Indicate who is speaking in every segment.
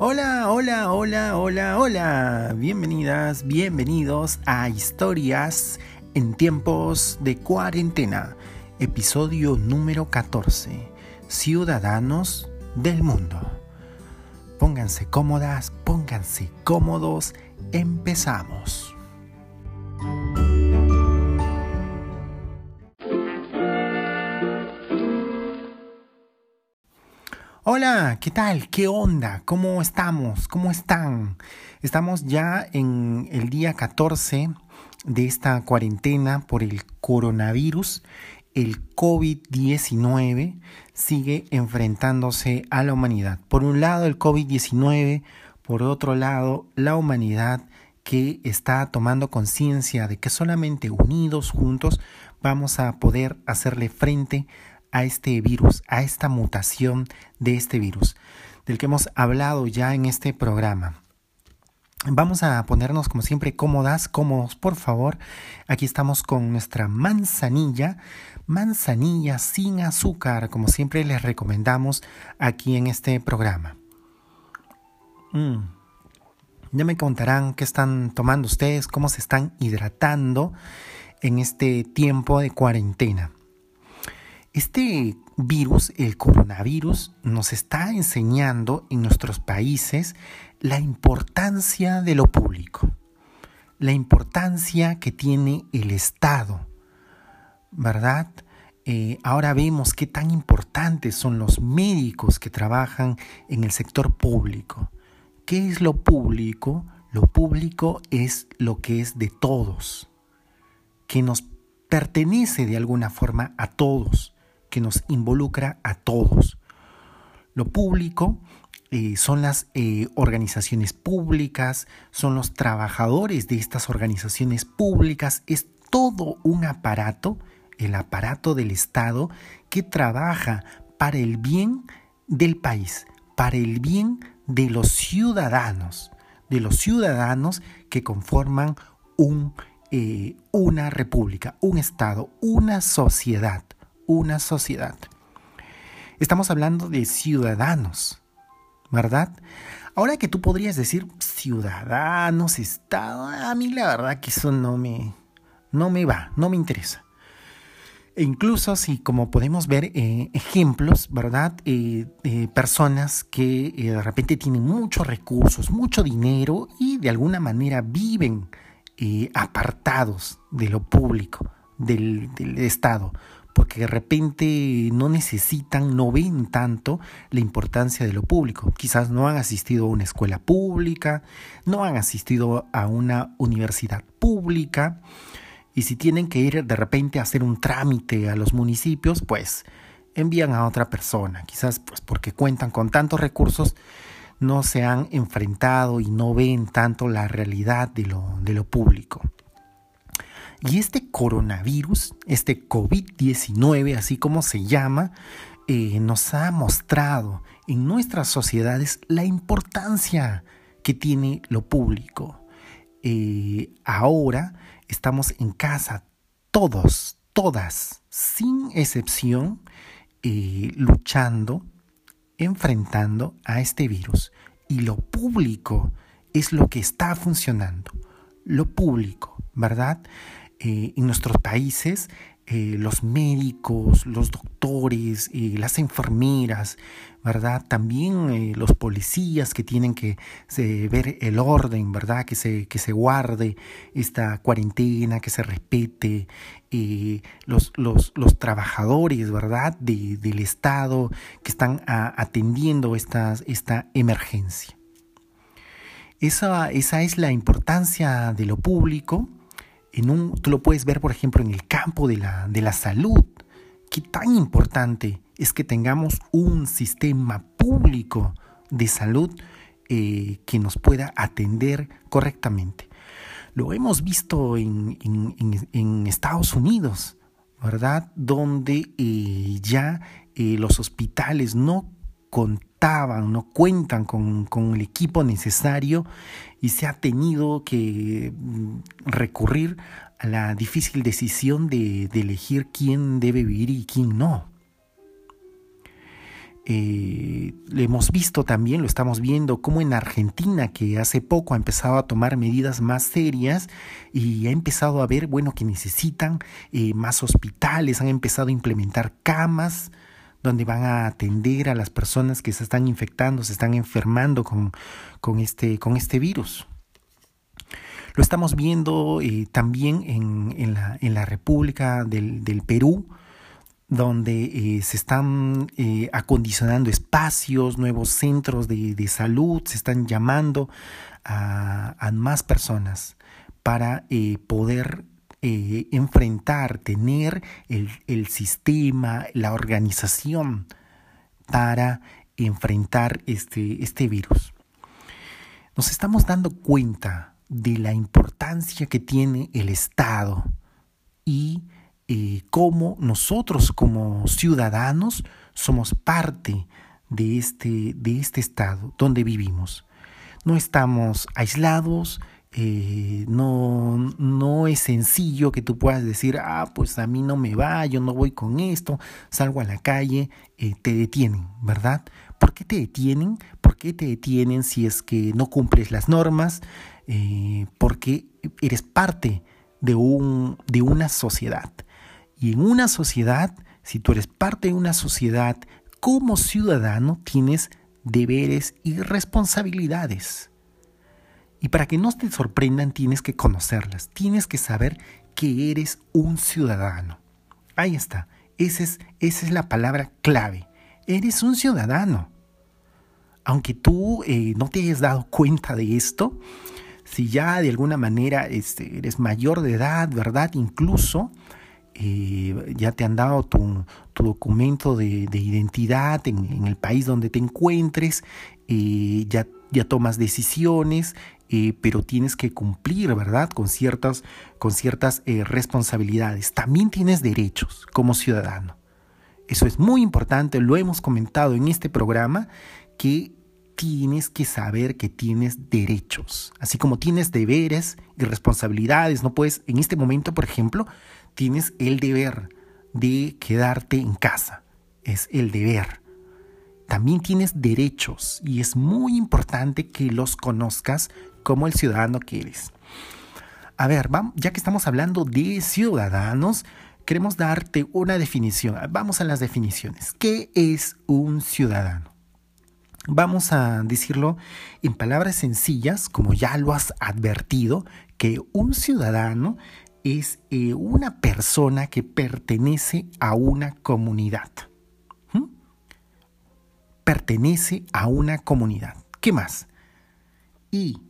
Speaker 1: Hola, hola, hola, hola, hola. Bienvenidas, bienvenidos a Historias en tiempos de cuarentena. Episodio número 14. Ciudadanos del mundo. Pónganse cómodas, pónganse cómodos. Empezamos. Hola, ¿qué tal? ¿Qué onda? ¿Cómo estamos? ¿Cómo están? Estamos ya en el día 14 de esta cuarentena por el coronavirus. El COVID-19 sigue enfrentándose a la humanidad. Por un lado el COVID-19, por otro lado la humanidad que está tomando conciencia de que solamente unidos, juntos, vamos a poder hacerle frente a este virus, a esta mutación de este virus, del que hemos hablado ya en este programa. Vamos a ponernos como siempre cómodas, cómodos, por favor. Aquí estamos con nuestra manzanilla, manzanilla sin azúcar, como siempre les recomendamos aquí en este programa. Mm. Ya me contarán qué están tomando ustedes, cómo se están hidratando en este tiempo de cuarentena. Este virus, el coronavirus, nos está enseñando en nuestros países la importancia de lo público, la importancia que tiene el Estado, ¿verdad? Eh, ahora vemos qué tan importantes son los médicos que trabajan en el sector público. ¿Qué es lo público? Lo público es lo que es de todos, que nos pertenece de alguna forma a todos que nos involucra a todos. Lo público eh, son las eh, organizaciones públicas, son los trabajadores de estas organizaciones públicas, es todo un aparato, el aparato del Estado, que trabaja para el bien del país, para el bien de los ciudadanos, de los ciudadanos que conforman un, eh, una república, un Estado, una sociedad una sociedad. Estamos hablando de ciudadanos, ¿verdad? Ahora que tú podrías decir ciudadanos, Estado, a mí la verdad que eso no me, no me va, no me interesa. E incluso si, como podemos ver eh, ejemplos, ¿verdad? Eh, personas que eh, de repente tienen muchos recursos, mucho dinero y de alguna manera viven apartados de lo público, del Estado porque de repente no necesitan, no ven tanto la importancia de lo público. Quizás no han asistido a una escuela pública, no han asistido a una universidad pública, y si tienen que ir de repente a hacer un trámite a los municipios, pues envían a otra persona. Quizás pues porque cuentan con tantos recursos, no se han enfrentado y no ven tanto la realidad de lo, de lo público. Y este coronavirus, este COVID-19, así como se llama, eh, nos ha mostrado en nuestras sociedades la importancia que tiene lo público. Eh, ahora estamos en casa, todos, todas, sin excepción, eh, luchando, enfrentando a este virus. Y lo público es lo que está funcionando. Lo público, ¿verdad? Eh, en nuestros países eh, los médicos, los doctores, eh, las enfermeras, ¿verdad? También los policías que tienen que ver el orden, ¿verdad? Que se, que se guarde esta cuarentena, que se respete, los, los, los, trabajadores, ¿verdad? del Estado que están atendiendo esta emergencia. Esa, esa es la importancia de lo público un, tú lo puedes ver, por ejemplo, en el campo de la, de la salud. Qué tan importante es que tengamos un sistema público de salud eh, que nos pueda atender correctamente. Lo hemos visto en, Estados Unidos, ¿verdad? Donde eh, ya eh, los hospitales no contaban, no cuentan con, con, el equipo necesario y se ha tenido que mm, recurrir a la difícil decisión de, elegir quién debe vivir y quién no. Eh, hemos visto también, lo estamos viendo, como en Argentina, que hace poco ha empezado a tomar medidas más serias y ha empezado a ver, bueno, que necesitan eh, más hospitales, han empezado a implementar camas donde van a atender a las personas que se están infectando, se están enfermando con, con, este, con este virus. Lo estamos viendo eh, también en, en, la, en, la, República del, del Perú, donde eh, se están eh, acondicionando espacios, nuevos centros de, de, salud, se están llamando a, más personas para poder eh, enfrentar, tener el, el, sistema, la organización para enfrentar este, este virus. Nos estamos dando cuenta de la importancia que tiene el Estado y eh, cómo nosotros como ciudadanos somos parte de este, de este estado donde vivimos. No estamos aislados, eh, no, no es sencillo que tú puedas decir, ah, pues a mí no me va, yo no voy con esto, salgo a la calle, eh, te detienen, ¿verdad? ¿Por qué te detienen? ¿Por qué te detienen si es que no cumples las normas? Eh, porque eres parte de, un, de una sociedad. Y en una sociedad, si tú eres parte de una sociedad, como ciudadano tienes deberes y responsabilidades. Y para que no te sorprendan tienes que conocerlas, tienes que saber que eres un ciudadano. Ahí está, esa es, esa es la palabra clave. Eres un ciudadano. Aunque tú eh, no te hayas dado cuenta de esto, si ya de alguna manera este, eres mayor de edad, ¿verdad? Incluso eh, ya te han dado tu, tu documento de, de identidad en, en, el país donde te encuentres, eh, ya, ya tomas decisiones, pero tienes que cumplir, ¿verdad? Con ciertas, con ciertas eh, responsabilidades. También tienes derechos como ciudadano. Eso es muy importante, lo hemos comentado en este programa, que tienes que saber que tienes derechos, así como tienes deberes y responsabilidades. No puedes, en este momento, por ejemplo, tienes el deber de quedarte en casa. Es el deber. También tienes derechos y es muy importante que los conozcas como el ciudadano que eres. A ver, ya que estamos hablando de ciudadanos, queremos darte una definición. Vamos a las definiciones. ¿Qué es un ciudadano? Vamos a decirlo en palabras sencillas, como ya lo has advertido, que un ciudadano es eh, una persona que pertenece a una comunidad. ¿Mm? Pertenece a una comunidad. ¿Qué más? Y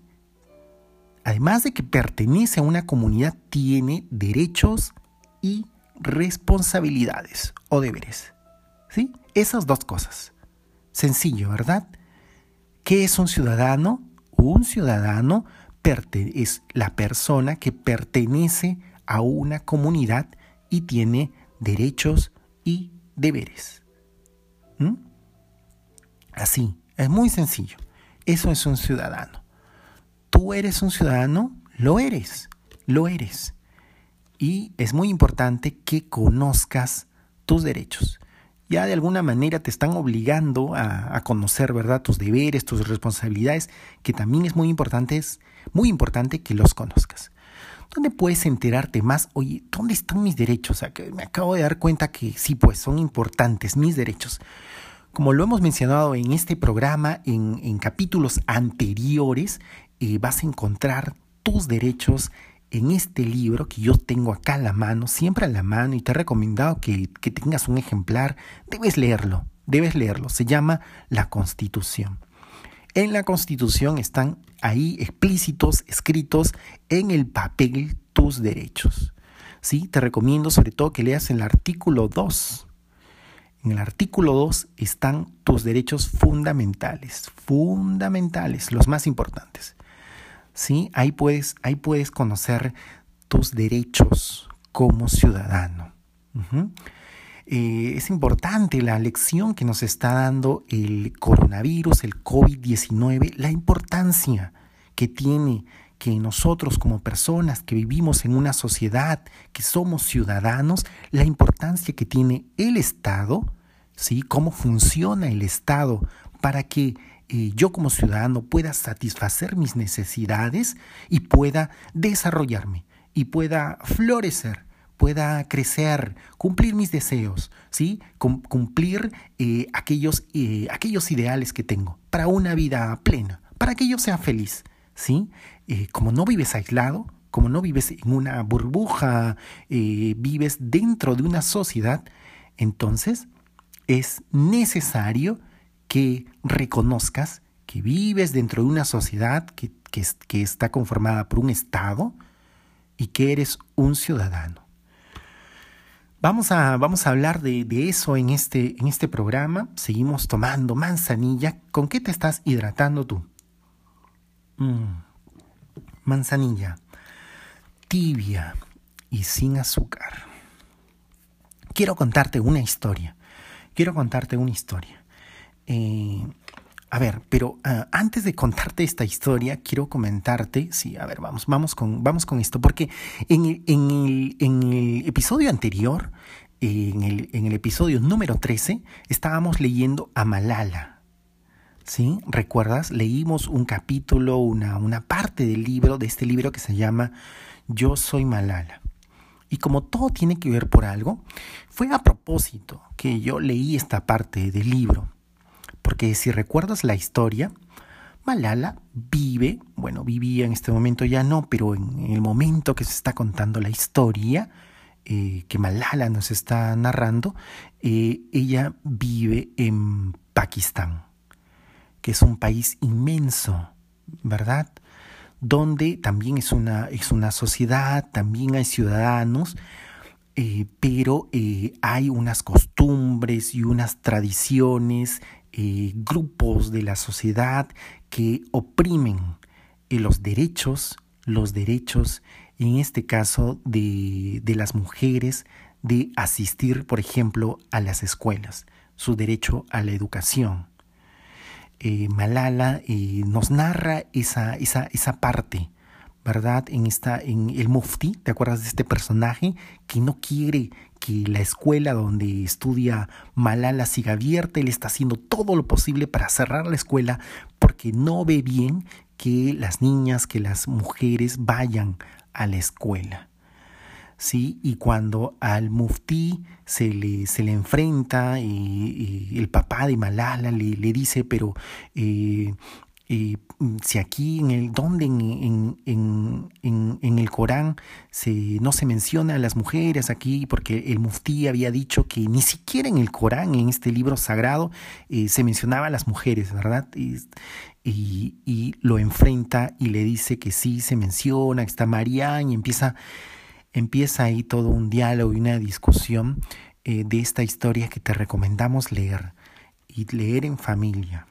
Speaker 1: además de que pertenece a una comunidad, tiene derechos y responsabilidades o deberes. ¿Sí? Esas dos cosas. Sencillo, ¿verdad? ¿Qué es un ciudadano? Un ciudadano es la persona que pertenece a una comunidad y tiene derechos y deberes. Así, es muy sencillo. Eso es un ciudadano. ¿Tú eres un ciudadano? Lo eres, lo eres. Y es muy importante que conozcas tus derechos ya de alguna manera te están obligando a, conocer, ¿verdad? Tus deberes, tus responsabilidades, que también es muy importante, es muy importante que los conozcas. ¿Dónde puedes enterarte más? Oye, ¿dónde están mis derechos? O sea, que me acabo de dar cuenta que sí, pues son importantes mis derechos. Como lo hemos mencionado en este programa, en capítulos anteriores, vas a encontrar tus derechos en este libro que yo tengo acá a la mano, siempre a la mano, y te he recomendado que, que tengas un ejemplar, debes leerlo, debes leerlo. Se llama La Constitución. En la Constitución están ahí explícitos, escritos en el papel tus derechos. ¿Sí? Te recomiendo sobre todo que leas el artículo 2. En el artículo 2 están tus derechos fundamentales, fundamentales, los más importantes. ¿Sí? Ahí puedes, ahí puedes conocer tus derechos como ciudadano. eh, es importante la lección que nos está dando el coronavirus, el COVID-19, la importancia que tiene que nosotros como personas que vivimos en una sociedad, que somos ciudadanos, la importancia que tiene el Estado ¿sí? Cómo funciona el Estado para que eh, yo como ciudadano pueda satisfacer mis necesidades y pueda desarrollarme y pueda florecer, pueda crecer, cumplir mis deseos, ¿sí? cumplir eh, aquellos, eh, aquellos ideales que tengo para una vida plena, para que yo sea feliz, ¿sí? como no vives aislado, como no vives en una burbuja, vives dentro de una sociedad, entonces es necesario que reconozcas que vives dentro de una sociedad que, que, está conformada por un Estado y que eres un ciudadano. Vamos a, vamos a hablar de, eso en este, en este programa. Seguimos tomando manzanilla. ¿Con qué te estás hidratando tú? Mm, manzanilla, tibia y sin azúcar. Quiero contarte una historia. Quiero contarte una historia. Eh, a ver, pero ah, antes de contarte esta historia, quiero comentarte, sí, a ver, vamos, vamos con, vamos con esto, porque en el, episodio anterior, en el, en el episodio número 13, estábamos leyendo a Malala. ¿Sí? ¿Recuerdas? Leímos un capítulo, una, una parte del libro, de este libro que se llama Yo soy Malala. Y como todo tiene que ver por algo, fue a propósito que yo leí esta parte del libro. Porque si recuerdas la historia, Malala vive, bueno, vivía en este momento ya no, pero en el momento que se está contando la historia, eh, que Malala nos está narrando, eh, ella vive en Pakistán, que es un país inmenso, ¿verdad? Donde también es una, es una sociedad, también hay ciudadanos, eh, pero hay unas costumbres y unas tradiciones eh, grupos de la sociedad que oprimen eh, los derechos, los derechos, en este caso, de, de las mujeres de asistir, por ejemplo, a las escuelas, su derecho a la educación. Eh, Malala nos narra esa, esa, esa parte ¿verdad? En, esta, en el Mufti, ¿te acuerdas de este personaje que no quiere que la escuela donde estudia Malala siga abierta? Él está haciendo todo lo posible para cerrar la escuela porque no ve bien que las niñas, que las mujeres vayan a la escuela. ¿Sí? Y cuando al Mufti se le, se le enfrenta, y, el papá de Malala le, le dice, pero eh, mm, si aquí en el donde en, en, en, el Corán se, no se menciona a las mujeres aquí porque el muftí había dicho que ni siquiera en el Corán en este libro sagrado eh, se mencionaba a las mujeres verdad y, y, lo enfrenta y le dice que sí se menciona que está María y empieza empieza ahí todo un diálogo y una discusión eh, de esta historia que te recomendamos leer y leer en familia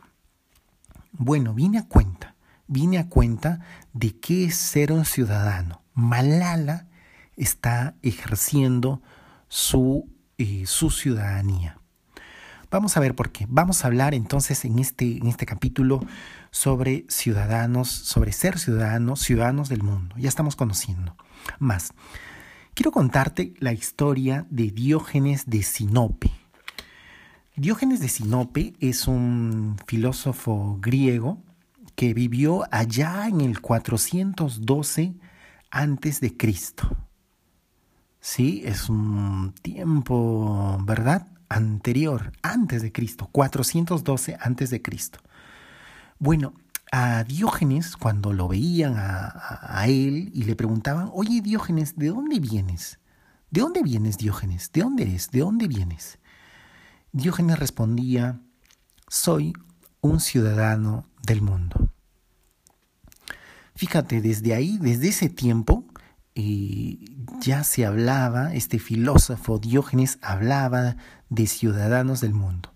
Speaker 1: bueno, vine a cuenta, vine a cuenta de qué es ser un ciudadano. Malala está ejerciendo su, eh, su ciudadanía. Vamos a ver por qué. Vamos a hablar entonces en este, en este capítulo sobre ciudadanos, sobre ser ciudadanos, ciudadanos del mundo. Ya estamos conociendo más. Quiero contarte la historia de Diógenes de Sinope. Diógenes de Sinope es un filósofo griego que vivió allá en el 412 antes de Cristo. Sí, es un tiempo, ¿verdad? Anterior, antes de Cristo, 412 antes de Cristo. Bueno, a Diógenes, cuando lo veían a, él y le preguntaban, oye Diógenes, ¿de dónde vienes? ¿De dónde vienes, Diógenes? ¿De dónde eres? ¿De dónde vienes? Diógenes respondía, soy un ciudadano del mundo. Fíjate, desde ahí, desde ese tiempo, eh, ya se hablaba, este filósofo Diógenes hablaba de ciudadanos del mundo.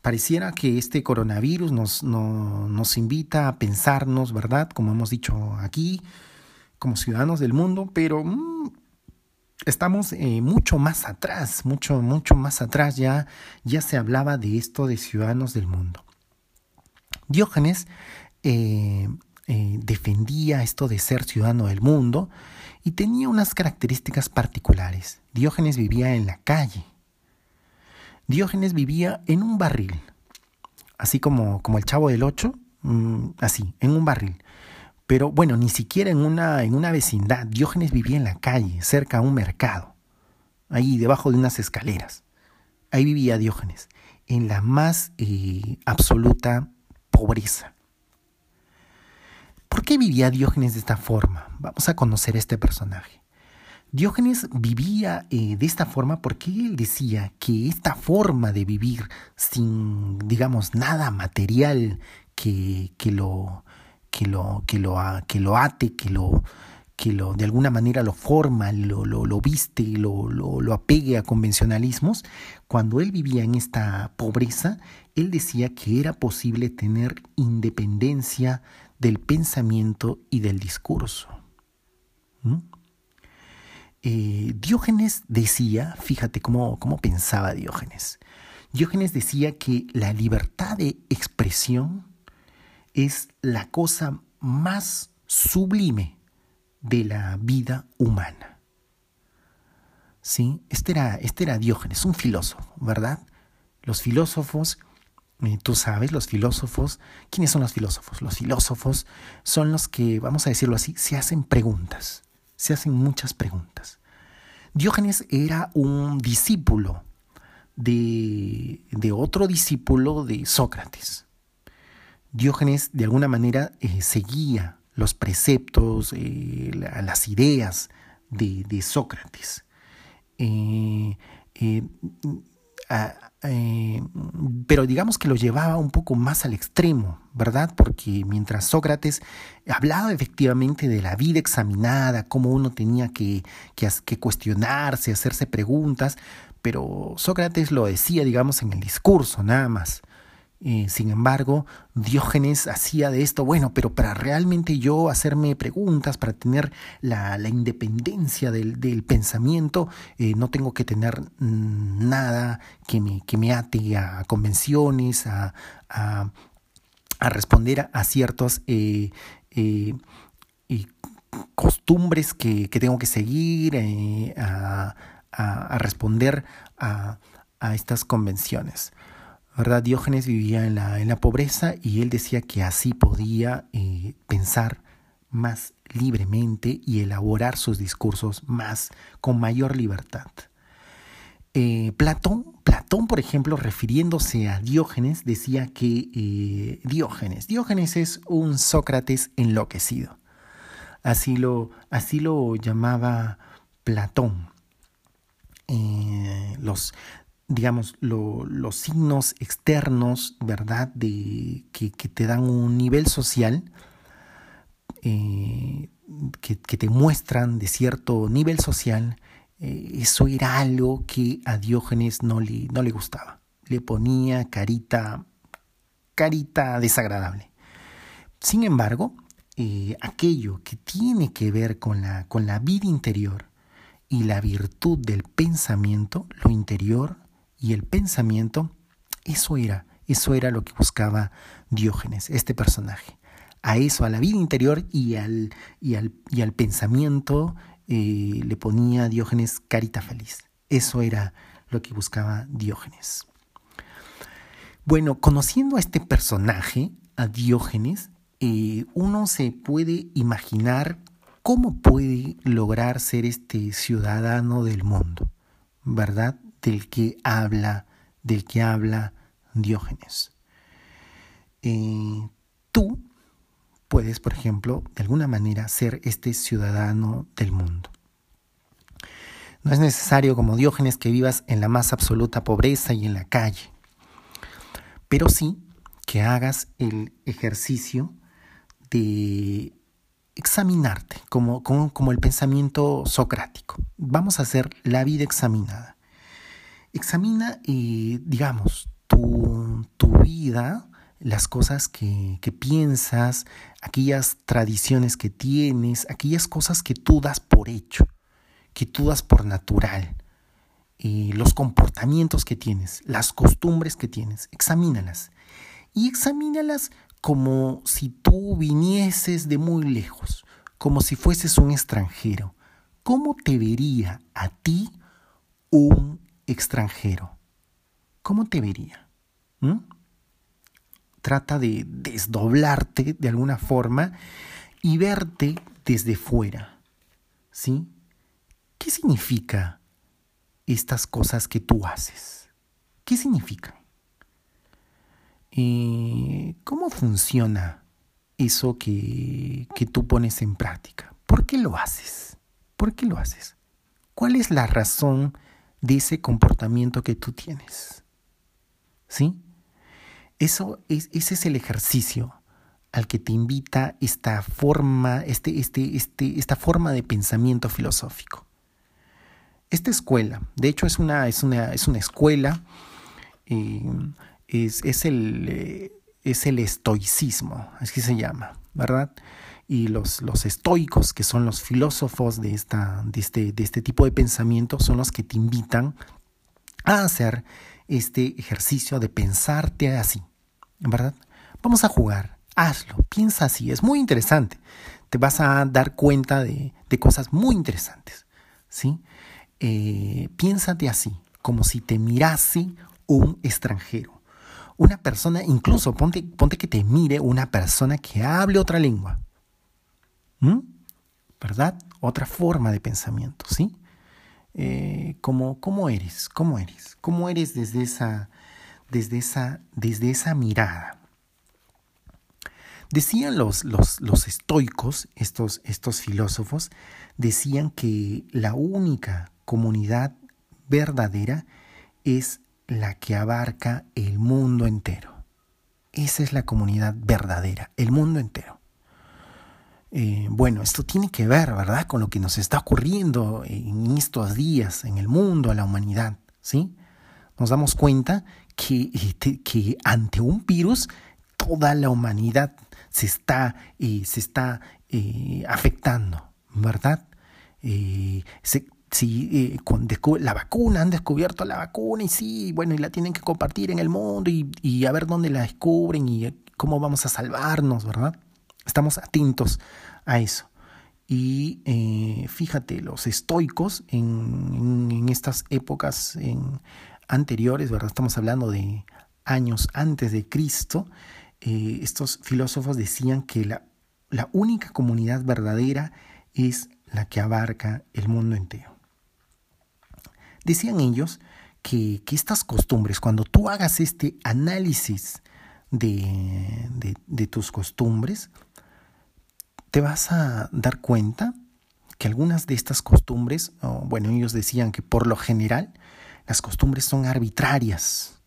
Speaker 1: Pareciera que este coronavirus nos, nos invita a pensarnos, ¿verdad? Como hemos dicho aquí, como ciudadanos del mundo, pero mm, estamos eh, mucho más atrás, mucho, mucho más atrás ya, ya se hablaba de esto de ciudadanos del mundo. Diógenes eh, eh, defendía esto de ser ciudadano del mundo y tenía unas características particulares. Diógenes vivía en la calle. Diógenes vivía en un barril, así como, como el chavo del ocho, mm, así, en un barril. Pero bueno, ni siquiera en una, en una vecindad. Diógenes vivía en la calle, cerca a un mercado, ahí debajo de unas escaleras. Ahí vivía Diógenes, en la más eh, absoluta pobreza. ¿Por qué vivía Diógenes de esta forma? Vamos a conocer este personaje. Diógenes vivía eh, de esta forma porque él decía que esta forma de vivir sin, digamos, nada material que, que, lo, que, lo, que, lo, que lo ate, que lo, que lo, de alguna manera lo forma, lo, lo, lo viste, lo, lo, lo apegue a convencionalismos, cuando él vivía en esta pobreza, él decía que era posible tener independencia del pensamiento y del discurso. Eh, Diógenes decía, fíjate cómo, cómo pensaba Diógenes, Diógenes decía que la libertad de expresión es la cosa más sublime de la vida humana. ¿Sí? Este era, este era Diógenes, un filósofo, ¿verdad? Los filósofos, eh, tú sabes, los filósofos, ¿quiénes son los filósofos? Los filósofos son los que, vamos a decirlo así, se hacen preguntas se hacen muchas preguntas. Diógenes era un discípulo de, otro discípulo de Sócrates. Diógenes de alguna manera eh, seguía los preceptos, eh, las ideas de, Sócrates. Eh, pero digamos que lo llevaba un poco más al extremo, ¿verdad? Porque mientras Sócrates hablaba efectivamente de la vida examinada, cómo uno tenía que cuestionarse, hacerse preguntas, pero Sócrates lo decía, digamos, en el discurso, nada más. Eh, sin embargo, Diógenes hacía de esto, bueno, pero para realmente yo hacerme preguntas, para tener la, independencia del, pensamiento, eh, no tengo que tener mm, nada que me, que me ate a convenciones, a, a, responder a, ciertos eh, costumbres que, tengo que seguir, a, a responder a, a estas convenciones. ¿Verdad? Diógenes vivía en la, en la pobreza y él decía que así podía eh, pensar más libremente y elaborar sus discursos más con mayor libertad. Eh, Platón, Platón, por ejemplo, refiriéndose a Diógenes, decía que eh, Diógenes, Diógenes es un Sócrates enloquecido. Así lo, así lo llamaba Platón. los, digamos, los signos externos, ¿verdad?, de, que, te dan un nivel social, eh, que, te muestran de cierto nivel social, eh, eso era algo que a Diógenes no le, no le gustaba. Le ponía carita, carita desagradable. Sin embargo, eh, aquello que tiene que ver con la, con la vida interior y la virtud del pensamiento, lo interior, y el pensamiento, eso era, eso era lo que buscaba Diógenes, este personaje. A eso, a la vida interior y al, y al, y al pensamiento eh, le ponía Diógenes carita feliz. Eso era lo que buscaba Diógenes. Bueno, conociendo a este personaje, a Diógenes, eh, uno se puede imaginar cómo puede lograr ser este ciudadano del mundo, ¿verdad? Del que habla, del que habla Diógenes. Eh, tú puedes, por ejemplo, de alguna manera ser este ciudadano del mundo. No es necesario, como Diógenes, que vivas en la más absoluta pobreza y en la calle, pero sí que hagas el ejercicio de examinarte, como, como, como el pensamiento socrático. Vamos a hacer la vida examinada. Examina, eh, digamos, tu, tu, vida, las cosas que, que, piensas, aquellas tradiciones que tienes, aquellas cosas que tú das por hecho, que tú das por natural, eh, los comportamientos que tienes, las costumbres que tienes, examínalas. Y examínalas como si tú vinieses de muy lejos, como si fueses un extranjero. ¿Cómo te vería a ti un extranjero? ¿cómo te vería? ¿Mm? Trata de desdoblarte de alguna forma y verte desde fuera. ¿Sí? ¿Qué significa estas cosas que tú haces? ¿Qué significan? Eh, ¿Cómo funciona eso que, que tú pones en práctica? ¿Por qué lo haces? ¿Por qué lo haces? ¿Cuál es la razón de ese comportamiento que tú tienes? ¿Sí? Eso es, ese es el ejercicio al que te invita esta forma, este, este, este, esta forma de pensamiento filosófico. Esta escuela, de hecho es una, es una, es una escuela, eh, es, es, el, eh, es el estoicismo, así se llama, ¿verdad? Y los, los estoicos, que son los filósofos de, esta, de, este, de este tipo de pensamiento, son los que te invitan a hacer este ejercicio de pensarte así, ¿verdad? Vamos a jugar, hazlo, piensa así, es muy interesante. Te vas a dar cuenta de, de cosas muy interesantes, ¿sí? Eh, piénsate así, como si te mirase un extranjero. Una persona, incluso ponte, ponte que te mire una persona que hable otra lengua. ¿Mm? ¿Verdad? Otra forma de pensamiento, ¿sí? Eh, ¿Cómo eres? ¿Cómo eres? ¿Cómo eres desde esa, desde esa, desde esa mirada? Decían los, los, los estoicos, estos, estos filósofos, decían que la única comunidad verdadera es la que abarca el mundo entero. Esa es la comunidad verdadera, el mundo entero. Eh, bueno, esto tiene que ver, ¿verdad?, con lo que nos está ocurriendo en estos días en el mundo, a la humanidad, ¿sí? Nos damos cuenta que, este, ante un virus toda la humanidad se está, eh, se está eh, afectando, ¿verdad? se, Sí, eh, la vacuna, han descubierto la vacuna y sí, bueno, y la tienen que compartir en el mundo y, y a ver dónde la descubren y cómo vamos a salvarnos, ¿verdad? Estamos atentos a eso. Y eh, fíjate, los estoicos en, en, estas épocas en, anteriores, ¿verdad? Estamos hablando de años antes de Cristo, eh, estos filósofos decían que la, la única comunidad verdadera es la que abarca el mundo entero. Decían ellos que, estas costumbres, cuando tú hagas este análisis de, de, tus costumbres, te vas a dar cuenta que algunas de estas costumbres, bueno, ellos decían que por lo general las costumbres son arbitrarias.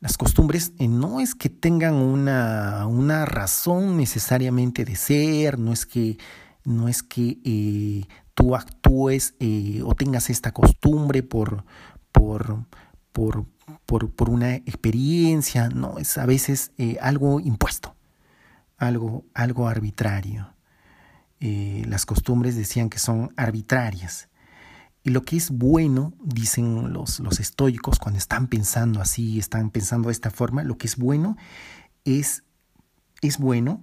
Speaker 1: Las costumbres eh, no es que tengan una, una, razón necesariamente de ser, no es que, no es que eh, tú actúes eh, o tengas esta costumbre por, por, por, por, una experiencia, no, es a veces eh, algo impuesto, algo, algo arbitrario. Eh, las costumbres decían que son arbitrarias. Y lo que es bueno, dicen los, los estoicos, cuando están pensando así, están pensando de esta forma, lo que es bueno es, es bueno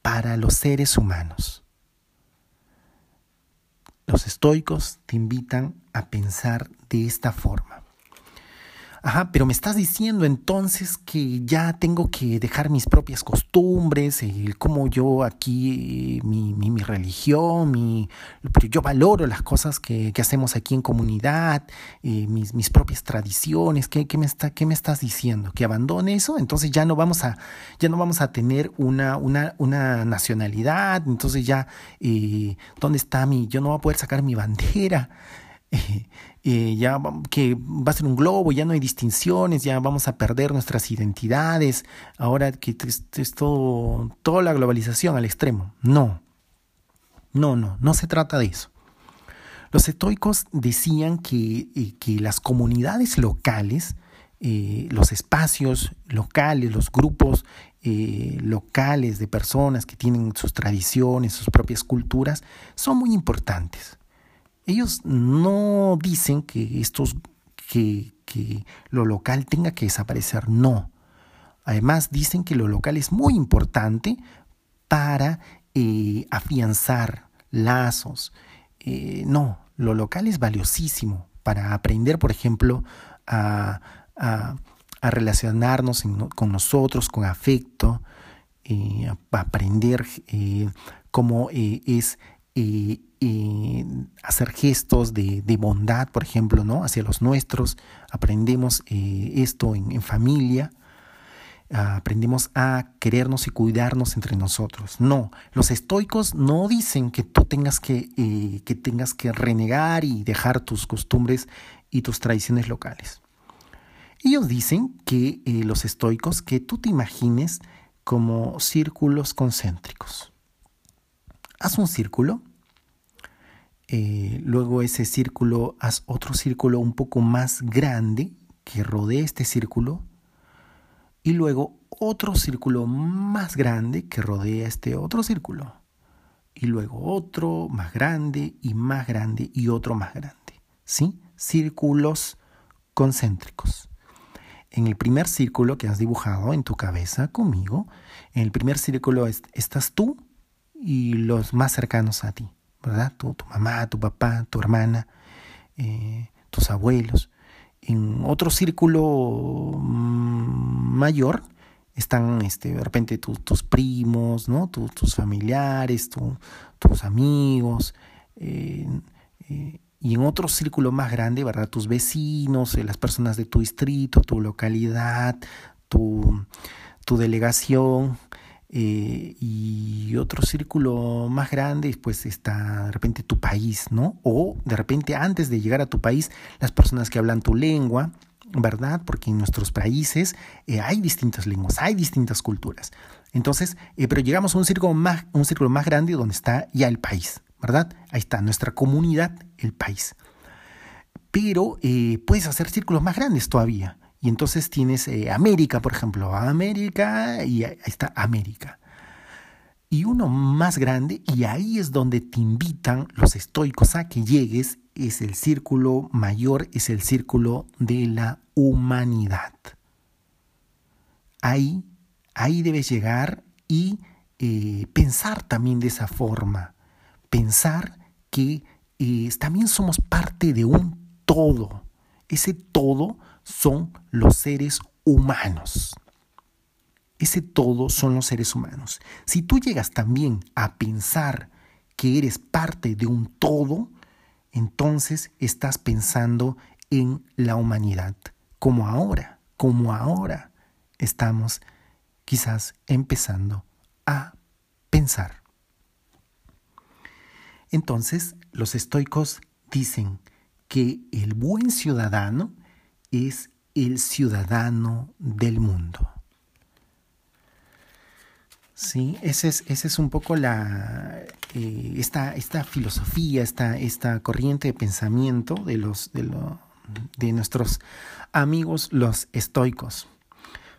Speaker 1: para los seres humanos. Los estoicos te invitan a pensar de esta forma. Ajá, pero me estás diciendo entonces que ya tengo que dejar mis propias costumbres, el cómo yo aquí, mi, mi, religión, mi, pero yo valoro las cosas que, que hacemos aquí en comunidad, eh, mis, mis, propias tradiciones, ¿qué, qué, me está, ¿qué me estás diciendo? ¿Que abandone eso? Entonces ya no vamos a, ya no vamos a tener una, una, una nacionalidad, entonces ya, eh, ¿dónde está mi, yo no voy a poder sacar mi bandera? Eh, ya que va a ser un globo, ya no hay distinciones, ya vamos a perder nuestras identidades, ahora que es, todo, toda la globalización al extremo. No, no, no, no se trata de eso. Los estoicos decían que, eh, que las comunidades locales, eh, los espacios locales, los grupos locales de personas que tienen sus tradiciones, sus propias culturas, son muy importantes. Ellos no dicen que estos que, que lo local tenga que desaparecer, no. Además dicen que lo local es muy importante para eh, afianzar lazos. Eh, no, lo local es valiosísimo para aprender, por ejemplo, a, relacionarnos con nosotros con afecto, eh, a aprender cómo eh, es hacer gestos de, bondad, por ejemplo, ¿no? hacia los nuestros. Aprendemos esto en familia aprendemos a querernos y cuidarnos entre nosotros. No, los estoicos no dicen que tú tengas que, eh, que, tengas que renegar y dejar tus costumbres y tus tradiciones locales. Ellos dicen que eh, los estoicos, que tú te imagines como círculos concéntricos. Haz un círculo, eh, luego ese círculo, haz otro círculo un poco más grande que rodee este círculo, y luego otro círculo más grande que rodea este otro círculo. Y luego otro más grande y más grande y otro más grande. ¿Sí? Círculos concéntricos. En el primer círculo que has dibujado en tu cabeza conmigo, en el primer círculo estás tú y los más cercanos a ti, ¿verdad? Tu, tu mamá, tu papá, tu hermana, eh, tus abuelos en otro círculo mm, mayor están este, de repente tus primos, ¿no? tus familiares, tus amigos, eh, y en otro círculo más grande, ¿verdad? Tus vecinos, eh, las personas de tu distrito, tu localidad, tu, tu delegación, eh, y otro círculo más grande, pues está de repente tu país, ¿no? O de repente antes de llegar a tu país, las personas que hablan tu lengua, ¿verdad? Porque en nuestros países eh, hay distintas lenguas, hay distintas culturas. Entonces, eh, pero llegamos a un círculo, más, un círculo más grande donde está ya el país, ¿verdad? Ahí está nuestra comunidad, el país. Pero puedes hacer círculos más grandes todavía. Y entonces tienes eh, América, por ejemplo, América y ahí está América. Y uno más grande, y ahí es donde te invitan los estoicos a que llegues, es el círculo mayor, es el círculo de la humanidad. Ahí, ahí debes llegar y eh, pensar también de esa forma. Pensar que eh, también somos parte de un todo. Ese todo son los seres humanos. Ese todo son los seres humanos. Si tú llegas también a pensar que eres parte de un todo, entonces estás pensando en la humanidad, como ahora, como ahora estamos quizás empezando a pensar. Entonces, los estoicos dicen que el buen ciudadano es el ciudadano del mundo. Sí, esa es, ese es un poco la, eh, esta, esta, filosofía, esta, esta corriente de pensamiento de, los, de, de nuestros amigos los estoicos.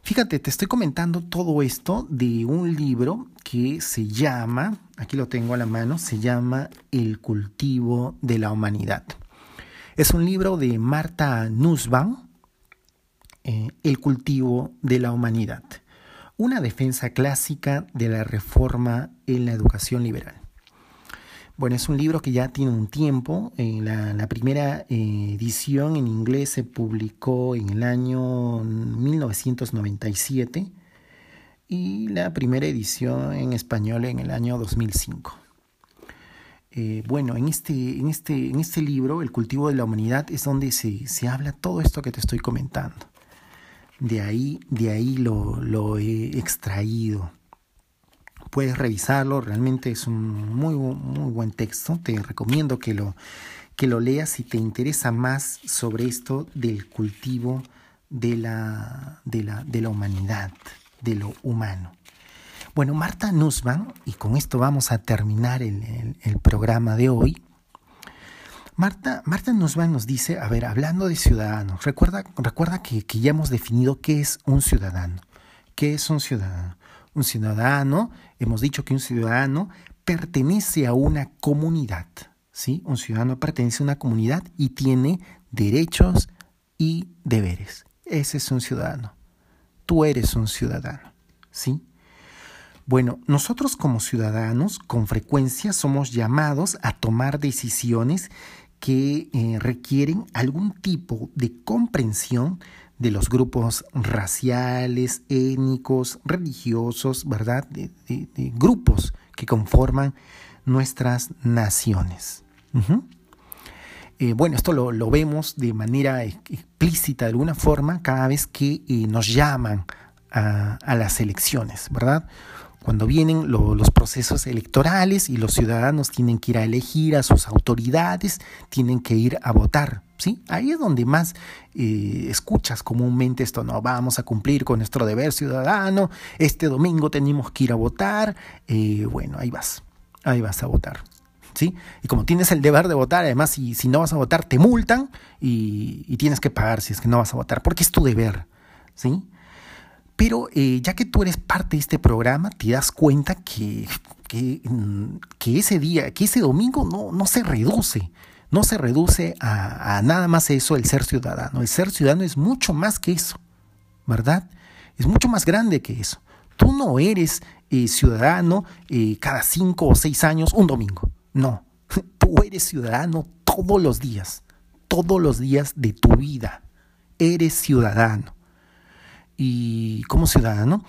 Speaker 1: Fíjate, te estoy comentando todo esto de un libro que se llama, aquí lo tengo a la mano, se llama El cultivo de la humanidad. Es un libro de Marta Nussbaum, eh, El cultivo de la humanidad, una defensa clásica de la reforma en la educación liberal. Bueno, es un libro que ya tiene un tiempo. la, primera eh, edición en inglés se publicó en el año 1997 y la primera edición en español en el año 2005. Eh, bueno, en este, en, este, en este libro, El cultivo de la humanidad, es donde se, se habla todo esto que te estoy comentando. De ahí, de ahí lo, lo he extraído. Puedes revisarlo, realmente es un muy, muy buen texto. Te recomiendo que lo, que lo leas si te interesa más sobre esto del cultivo de la, de la, de la humanidad, de lo humano. Bueno, Marta Nussbaum, y con esto vamos a terminar el, programa de hoy. Marta, Marta Nussbaum nos dice, a ver, hablando de ciudadanos, recuerda, recuerda que, que ya hemos definido qué es un ciudadano. ¿Qué es un ciudadano? Un ciudadano, hemos dicho que un ciudadano pertenece a una comunidad. ¿sí? Un ciudadano pertenece a una comunidad y tiene derechos y deberes. Ese es un ciudadano. Tú eres un ciudadano. ¿sí? Bueno, nosotros como ciudadanos con frecuencia somos llamados a tomar decisiones que eh, requieren algún tipo de comprensión de los grupos raciales, étnicos, religiosos, ¿verdad? De, grupos que conforman nuestras naciones. Eh, bueno, esto lo, vemos de manera explícita, de alguna forma, cada vez que eh, nos llaman a, las elecciones, ¿verdad? Cuando vienen los procesos electorales y los ciudadanos tienen que ir a elegir a sus autoridades, tienen que ir a votar. ¿sí? Ahí es donde más eh, escuchas comúnmente esto, no, vamos a cumplir con nuestro deber ciudadano, este domingo tenemos que ir a votar, eh, bueno, ahí vas, ahí vas a votar. ¿Sí? Y como tienes el deber de votar, además si, no vas a votar te multan y, y, tienes que pagar si es que no vas a votar, porque es tu deber. ¿sí? Pero eh, ya que tú eres parte de este programa, te das cuenta que, que, mm, ese día, que ese domingo no, no se reduce. No se reduce a, nada más eso el ser ciudadano. El ser ciudadano es mucho más que eso, ¿verdad? Es mucho más grande que eso. Tú no eres eh, ciudadano eh, cada cinco o seis años, un domingo. No, tú eres ciudadano todos los días, todos los días de tu vida. Eres ciudadano y como ciudadano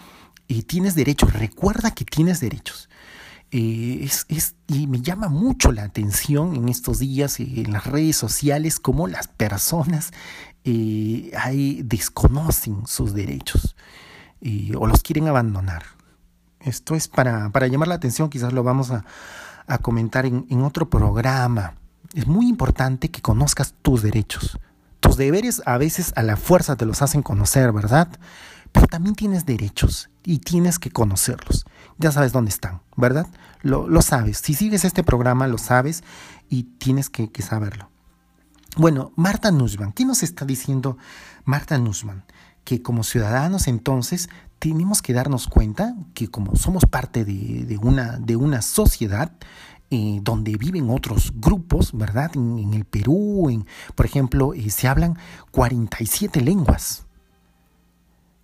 Speaker 1: y tienes derechos, recuerda que tienes derechos. Eh, es, y me llama mucho la atención en estos días eh, en las redes sociales cómo las personas eh, desconocen sus derechos o los quieren abandonar. Esto es para, para, llamar la atención, quizás lo vamos a, comentar en, en otro programa. Es muy importante que conozcas tus derechos. Deberes a veces a la fuerza te los hacen conocer, ¿verdad? Pero también tienes derechos y tienes que conocerlos. Ya sabes dónde están, ¿verdad? Lo, sabes. Si sigues este programa, lo sabes y tienes que, saberlo. Bueno, Marta Nussbaum, ¿qué nos está diciendo Marta Nussbaum? Que como ciudadanos entonces tenemos que darnos cuenta que como somos parte de, una, de una sociedad, eh, donde viven otros grupos, ¿verdad? En, el Perú, por ejemplo, eh, se hablan 47 lenguas.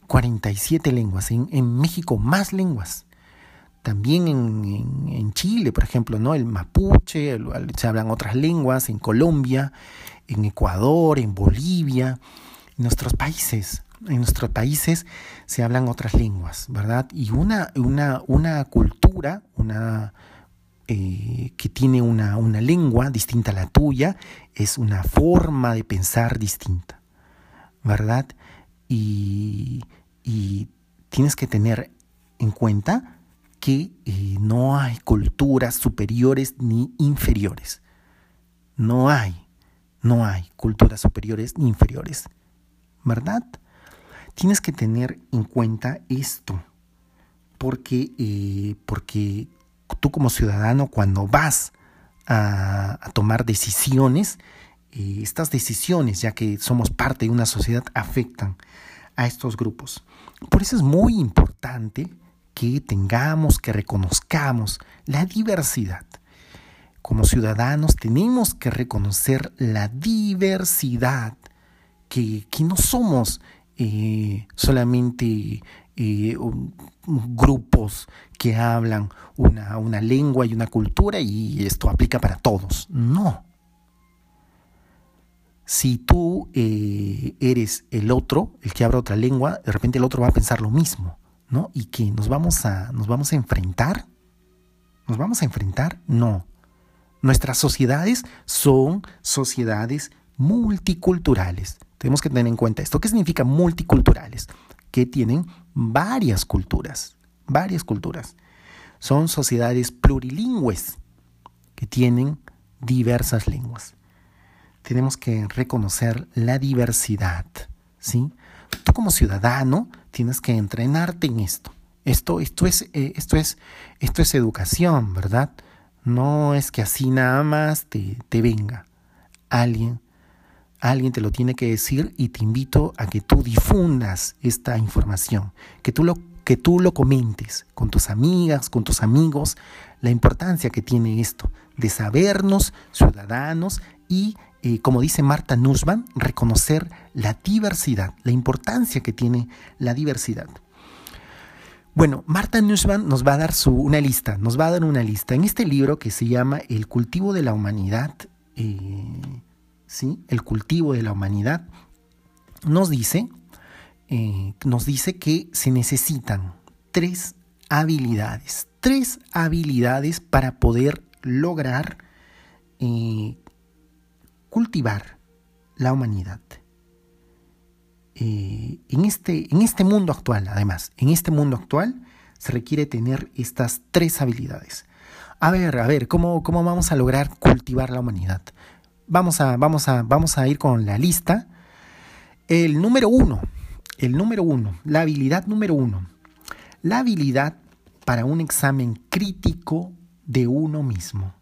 Speaker 1: 47 lenguas. En, México más lenguas. También en, en, Chile, por ejemplo, ¿no? El mapuche, se hablan otras lenguas, en Colombia, en Ecuador, en Bolivia, en nuestros países. En nuestros países se hablan otras lenguas, ¿verdad? Y una, una, una cultura, una, eh, que tiene una, una, lengua distinta a la tuya, es una forma de pensar distinta, ¿verdad? Y, y tienes que tener en cuenta que eh, no hay culturas superiores ni inferiores. No hay, no hay culturas superiores ni inferiores, ¿verdad? Tienes que tener en cuenta esto, porque, eh, porque tú como ciudadano cuando vas a, tomar decisiones, eh, estas decisiones, ya que somos parte de una sociedad, afectan a estos grupos. Por eso es muy importante que tengamos, que reconozcamos la diversidad. Como ciudadanos tenemos que reconocer la diversidad, que, que no somos eh, solamente eh, grupos que hablan una, una lengua y una cultura y esto aplica para todos. No. Si tú eh, eres el otro, el que habla otra lengua, de repente el otro va a pensar lo mismo, ¿no? Y que nos vamos a, nos vamos a enfrentar. ¿Nos vamos a enfrentar? No. Nuestras sociedades son sociedades multiculturales. Tenemos que tener en cuenta esto. ¿Qué significa multiculturales? Que tienen varias culturas, varias culturas. Son sociedades plurilingües que tienen diversas lenguas. Tenemos que reconocer la diversidad, ¿sí? Tú como ciudadano tienes que entrenarte en esto. Esto, esto, es, eh, esto, es, esto es educación, ¿verdad? No es que así nada más te, te venga. Alguien alguien te lo tiene que decir y te invito a que tú difundas esta información, que tú lo, que tú lo comentes con tus amigas, con tus amigos, la importancia que tiene esto de sabernos ciudadanos y, eh, como dice Marta Nussbaum, reconocer la diversidad, la importancia que tiene la diversidad. Bueno, Marta Nussbaum nos va a dar su, una lista, nos va a dar una lista en este libro que se llama El cultivo de la humanidad eh, ¿sí? el cultivo de la humanidad, nos dice, eh, nos dice que se necesitan tres habilidades, tres habilidades para poder lograr eh, cultivar la humanidad. en, este, en este mundo actual, además, en este mundo actual se requiere tener estas tres habilidades. A ver, a ver, ¿cómo, cómo vamos a lograr cultivar la humanidad? Vamos a, vamos, a, vamos a ir con la lista. El número uno, el número uno, la habilidad número uno. La habilidad para un examen crítico de uno mismo.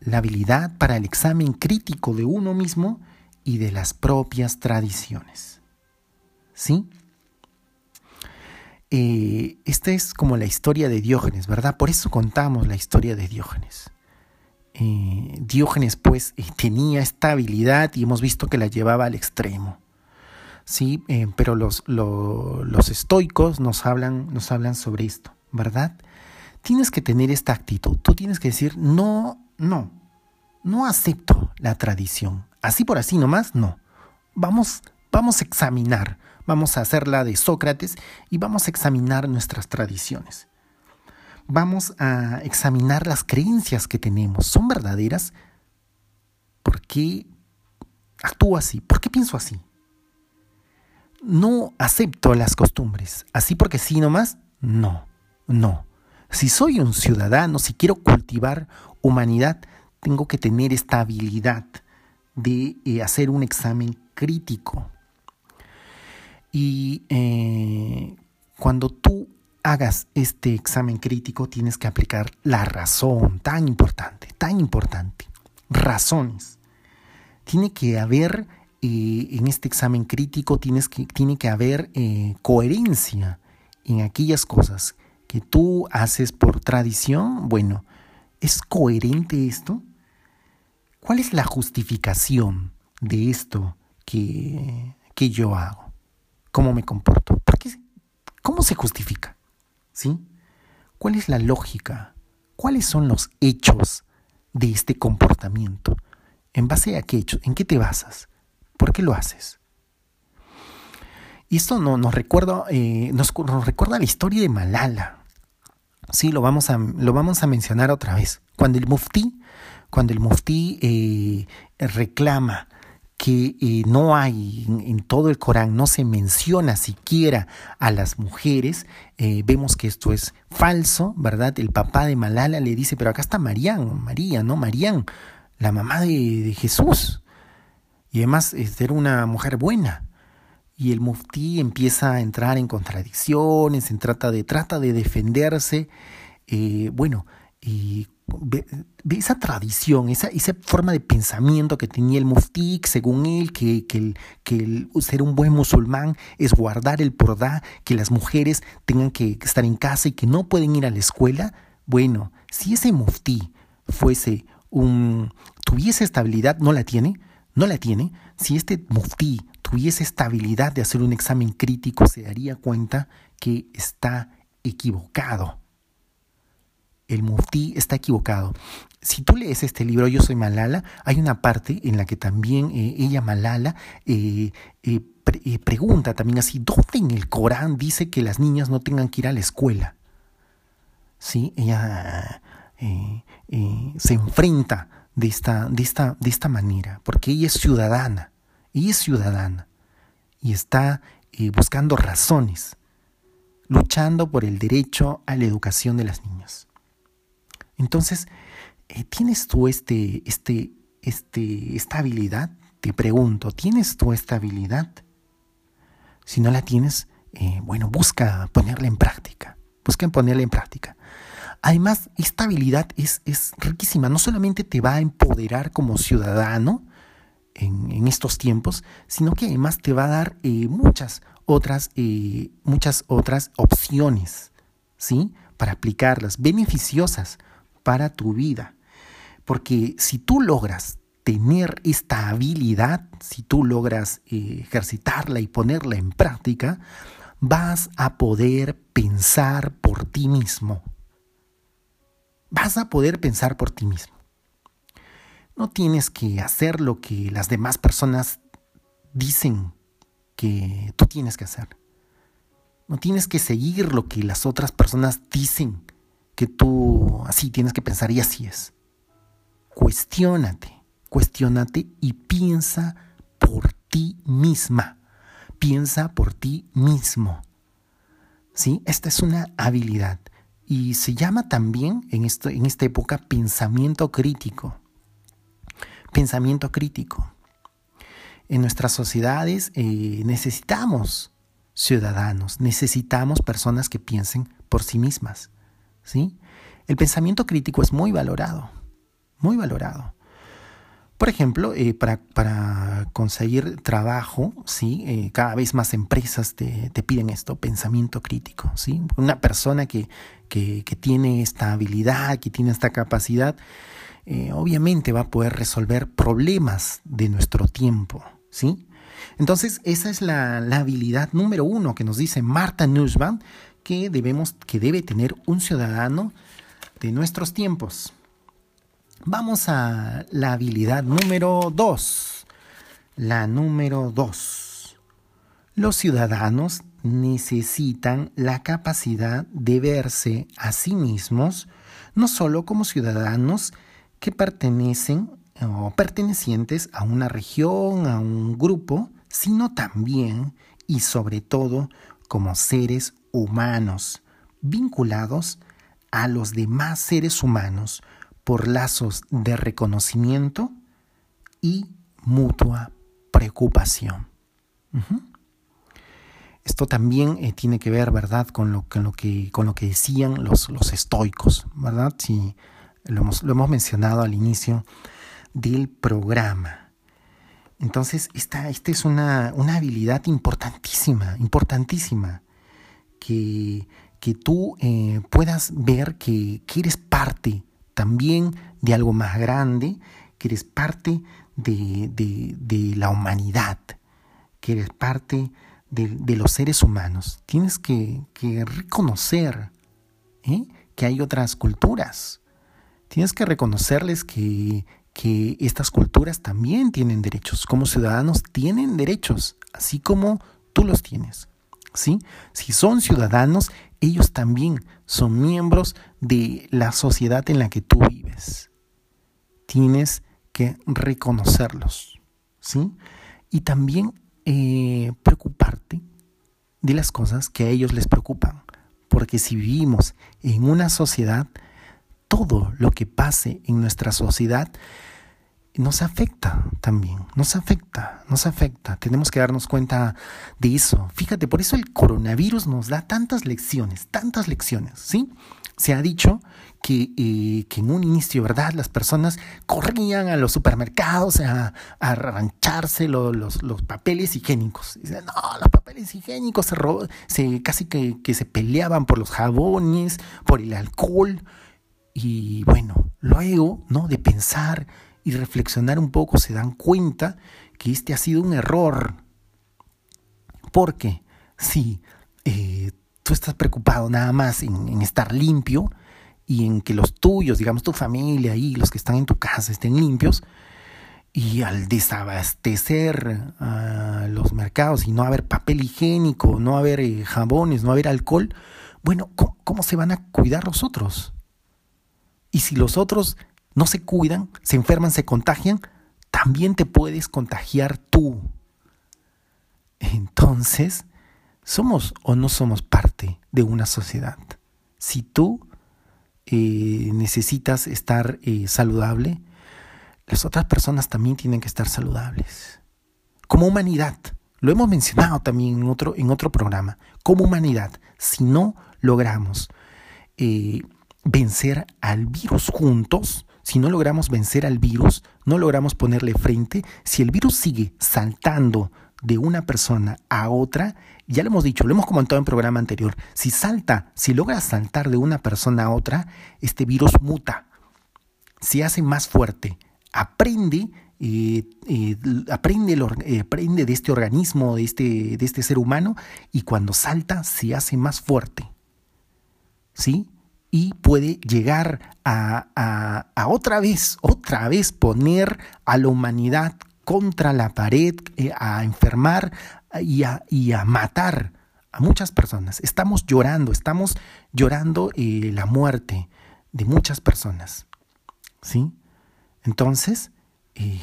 Speaker 1: La habilidad para el examen crítico de uno mismo y de las propias tradiciones. ¿Sí? Eh, esta es como la historia de Diógenes, ¿verdad? Por eso contamos la historia de Diógenes. Eh, Diógenes pues eh, tenía esta habilidad y hemos visto que la llevaba al extremo. Sí, pero los, los estoicos nos hablan, nos hablan sobre esto, ¿verdad? Tienes que tener esta actitud. Tú tienes que decir, no, no, no acepto la tradición. Así por así nomás, no. Vamos, vamos a examinar Vamos a hacer la de Sócrates y vamos a examinar nuestras tradiciones. Vamos a examinar las creencias que tenemos. ¿Son verdaderas? ¿Por qué actúo así? ¿Por qué pienso así? No acepto las costumbres. ¿Así porque sí nomás? No, no. Si soy un ciudadano, si quiero cultivar humanidad, tengo que tener esta habilidad de eh, hacer un examen crítico y eh, cuando tú hagas este examen crítico, tienes que aplicar la razón, tan importante, tan importante. Razones. Tiene que haber, eh, en este examen crítico, tienes que, tiene que haber eh, coherencia en aquellas cosas que tú haces por tradición. Bueno, ¿es coherente esto? ¿Cuál es la justificación de esto que, que yo hago? cómo me comporto. ¿Cómo se justifica? ¿Sí? ¿Cuál es la lógica? ¿Cuáles son los hechos de este comportamiento? ¿En base a qué hechos? ¿En qué te basas? ¿Por qué lo haces? Y esto no, nos, recuerda, eh, nos, recuerda la historia de Malala. Sí, lo vamos a, lo vamos a mencionar otra vez. Cuando el muftí, cuando el muftí eh, reclama que eh, no hay en, todo el Corán, no se menciona siquiera a las mujeres, eh, vemos que esto es falso, ¿verdad? El papá de Malala le dice, pero acá está Marían, María, ¿no? Marían, la mamá de, Jesús. Y además era una mujer buena. Y el muftí empieza a entrar en contradicciones, en trata de, trata de defenderse. Eh, bueno, y de, esa tradición, esa, esa, forma de pensamiento que tenía el mufti, según él, que, que, el, que el ser un buen musulmán es guardar el pordá, que las mujeres tengan que estar en casa y que no pueden ir a la escuela. Bueno, si ese mufti fuese un, tuviese estabilidad, no la tiene, no la tiene, si este mufti tuviese estabilidad de hacer un examen crítico, se daría cuenta que está equivocado el muftí está equivocado. Si tú lees este libro, Yo soy Malala, hay una parte en la que también eh, ella, Malala, eh, eh, pregunta también así, ¿dónde en el Corán dice que las niñas no tengan que ir a la escuela? ¿Sí? Ella se enfrenta de esta, de, esta, de esta manera, porque ella es ciudadana, ella es ciudadana y está buscando razones, luchando por el derecho a la educación de las niñas. Entonces, eh, ¿tienes tú este, este, este, esta habilidad? Te pregunto, ¿tienes tú esta habilidad? Si no la tienes, eh, bueno, busca ponerla en práctica. Busca ponerla en práctica. Además, esta habilidad es, es riquísima. No solamente te va a empoderar como ciudadano en, estos tiempos, sino que además te va a dar eh, muchas otras, muchas otras opciones, ¿sí? Para aplicarlas, beneficiosas para tu vida. Porque si tú logras tener esta habilidad, si tú logras eh, ejercitarla y ponerla en práctica, vas a poder pensar por ti mismo. Vas a poder pensar por ti mismo. No tienes que hacer lo que las demás personas dicen que tú tienes que hacer. No tienes que seguir lo que las otras personas dicen que tú así tienes que pensar y así es. Cuestiónate, cuestiónate y piensa por ti misma. Piensa por ti mismo. ¿Sí? Esta es una habilidad y se llama también en, esto, en esta época pensamiento crítico. Pensamiento crítico. En nuestras sociedades eh, necesitamos ciudadanos, necesitamos personas que piensen por sí mismas. ¿Sí? El pensamiento crítico es muy valorado, muy valorado. Por ejemplo, eh, para, conseguir trabajo, ¿sí? Eh, cada vez más empresas te, piden esto, pensamiento crítico. ¿sí? Una persona que, que, tiene esta habilidad, que tiene esta capacidad, eh, obviamente va a poder resolver problemas de nuestro tiempo. ¿sí? Entonces, esa es la, habilidad número uno que nos dice Marta Nussbaum que, debemos, que debe tener un ciudadano de nuestros tiempos. Vamos a la habilidad número dos. La número dos. Los ciudadanos necesitan la capacidad de verse a sí mismos no solo como ciudadanos que pertenecen o pertenecientes a una región, a un grupo, sino también y sobre todo como seres humanos, vinculados a los demás seres humanos por lazos de reconocimiento y mutua preocupación. Esto también eh, tiene que ver, ¿verdad?, con lo, con lo, que, con lo que decían los, los estoicos, ¿verdad? Si lo hemos, lo hemos mencionado al inicio del programa. Entonces, esta, esta es una, habilidad importantísima, importantísima, que, que tú eh, puedas ver que, eres parte también de algo más grande, que eres parte de, la humanidad, que eres parte de, los seres humanos. Tienes que, reconocer ¿eh? que hay otras culturas. Tienes que reconocerles que, que estas culturas también tienen derechos. Como ciudadanos tienen derechos, así como tú los tienes. ¿Sí? Si son ciudadanos, ellos también son miembros de la sociedad en la que tú vives. Tienes que reconocerlos. ¿sí? Y también eh, preocuparte de las cosas que a ellos les preocupan. Porque si vivimos en una sociedad, todo lo que pase en nuestra sociedad nos afecta también, nos afecta, nos afecta. Tenemos que darnos cuenta de eso. Fíjate, por eso el coronavirus nos da tantas lecciones, tantas lecciones, ¿sí? Se ha dicho que, eh, que en un inicio, ¿verdad? Las personas corrían a los supermercados a, arrancharse los, los, papeles higiénicos. Dicen, no, los papeles higiénicos se, se casi que, que se peleaban por los jabones, por el alcohol. Y bueno, luego, ¿no? De pensar y reflexionar un poco se dan cuenta que este ha sido un error. Porque si eh, tú estás preocupado nada más en, estar limpio y en que los tuyos, digamos tu familia y los que están en tu casa estén limpios, y al desabastecer los mercados y no haber papel higiénico, no haber eh, jabones, no haber alcohol, bueno, ¿cómo, se van a cuidar los otros? Y si los otros no se cuidan, se enferman, se contagian, también te puedes contagiar tú. Entonces, ¿somos o no somos parte de una sociedad? Si tú eh, necesitas estar eh, saludable, las otras personas también tienen que estar saludables. Como humanidad, lo hemos mencionado también en otro, en otro programa, como humanidad, si no logramos eh, vencer al virus juntos, si no logramos vencer al virus, no logramos ponerle frente, si el virus sigue saltando de una persona a otra, ya lo hemos dicho, lo hemos comentado en programa anterior, si salta, si logra saltar de una persona a otra, este virus muta, se hace más fuerte, aprende, eh, eh, aprende, eh, aprende, de este organismo, de este, de este ser humano, y cuando salta se hace más fuerte. ¿Sí? Y puede llegar a, otra vez, otra vez poner a la humanidad contra la pared, eh, a enfermar y a, y a, matar a muchas personas. Estamos llorando, estamos llorando eh, la muerte de muchas personas. ¿Sí? Entonces, eh,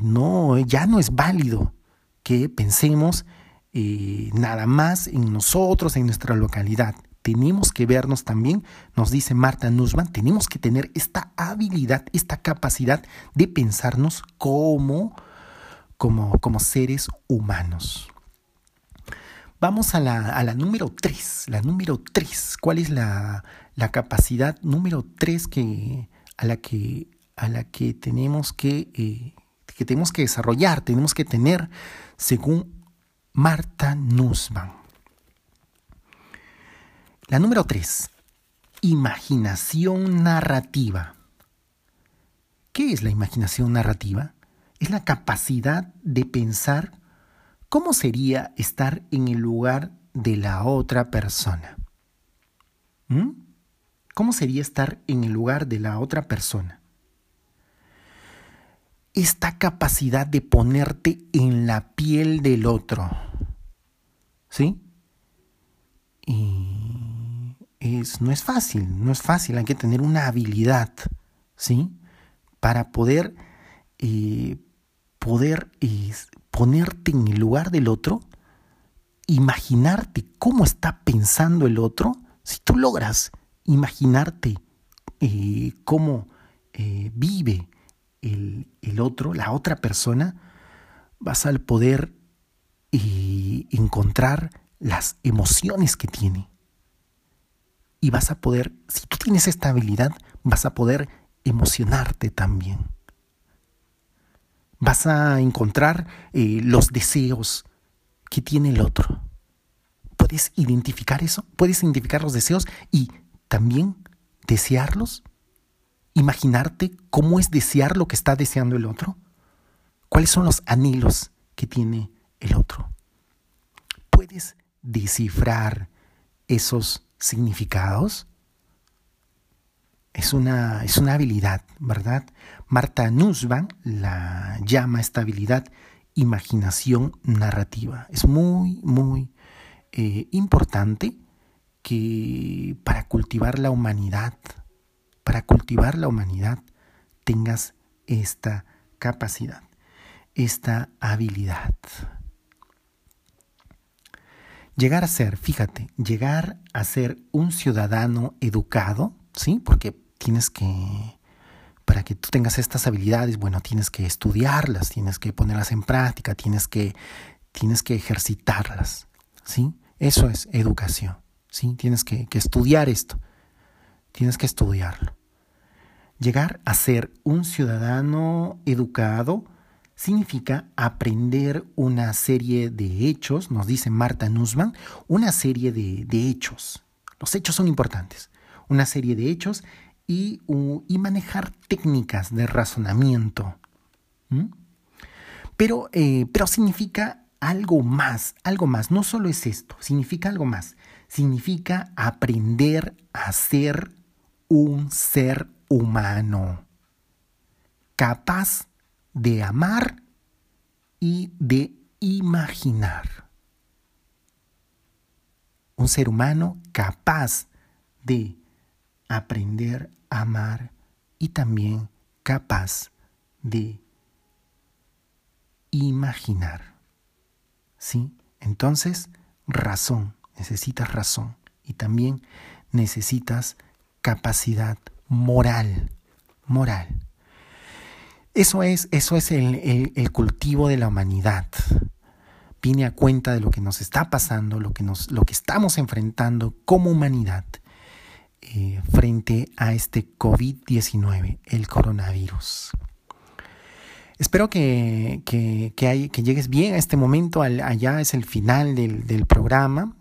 Speaker 1: no, ya no es válido que pensemos nada más en nosotros, en nuestra localidad tenemos que vernos también, nos dice Marta Nussbaum, tenemos que tener esta habilidad, esta capacidad de pensarnos como, como, como seres humanos. Vamos a la, número 3, la número 3. ¿Cuál es la, la capacidad número 3 que, a, la que, a la que tenemos que, eh, que tenemos que desarrollar, tenemos que tener según Marta Nussbaum? La número 3. Imaginación narrativa. ¿Qué es la imaginación narrativa? Es la capacidad de pensar cómo sería estar en el lugar de la otra persona. ¿Mm? ¿Cómo sería estar en el lugar de la otra persona? Esta capacidad de ponerte en la piel del otro. ¿Sí? Y no es fácil, no es fácil, hay que tener una habilidad, ¿sí? Para poder, eh, poder eh, ponerte en el lugar del otro, imaginarte cómo está pensando el otro, si tú logras imaginarte eh, cómo vive el, el, otro, la otra persona, vas a poder encontrar las emociones que tiene y vas a poder, si tú tienes esta habilidad, vas a poder emocionarte también. Vas a encontrar eh, los deseos que tiene el otro. ¿Puedes identificar eso? ¿Puedes identificar los deseos y también desearlos? ¿Imaginarte cómo es desear lo que está deseando el otro? ¿Cuáles son los anhelos que tiene el otro? ¿Puedes descifrar esos significados, es una, es una habilidad, ¿verdad? Marta Nussbaum la llama esta habilidad imaginación narrativa. Es muy, muy eh, importante que para cultivar la humanidad, para cultivar la humanidad, tengas esta capacidad, esta habilidad. Llegar a ser, fíjate, llegar a ser un ciudadano educado, ¿sí? Porque tienes que, para que tú tengas estas habilidades, bueno, tienes que estudiarlas, tienes que ponerlas en práctica, tienes que, tienes que ejercitarlas, ¿sí? Eso es educación, ¿sí? Tienes que, que estudiar esto, tienes que estudiarlo. Llegar a ser un ciudadano educado, significa aprender una serie de hechos, nos dice Marta Nussbaum, una serie de, hechos. Los hechos son importantes. Una serie de hechos y, manejar técnicas de razonamiento. Pero, eh, pero significa algo más, algo más. No solo es esto, significa algo más. Significa aprender a ser un ser humano, capaz de amar y de imaginar. Un ser humano capaz de aprender a amar y también capaz de imaginar. ¿Sí? Entonces, razón, necesitas razón y también necesitas capacidad moral, moral. Eso es, eso es el, cultivo de la humanidad. Vine a cuenta de lo que nos está pasando, lo que, nos, lo que estamos enfrentando como humanidad eh, frente a este COVID-19, el coronavirus. Espero que, que, que, llegues bien a este momento, allá es el final del, programa.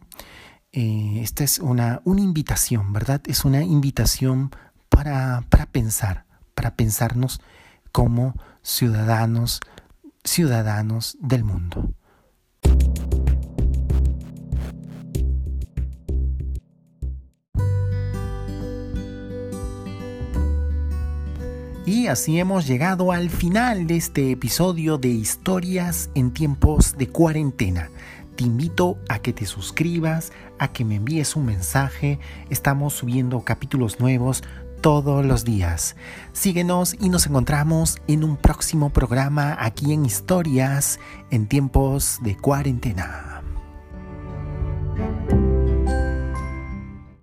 Speaker 1: Eh, esta es una, una invitación, ¿verdad? Es una invitación para, para pensar, para pensarnos como ciudadanos, ciudadanos del mundo. Y así hemos llegado al final de este episodio de Historias en tiempos de cuarentena. Te invito a que te suscribas, a que me envíes un mensaje. Estamos subiendo capítulos nuevos todos los días. Síguenos y nos encontramos en un próximo programa aquí en Historias en tiempos de cuarentena.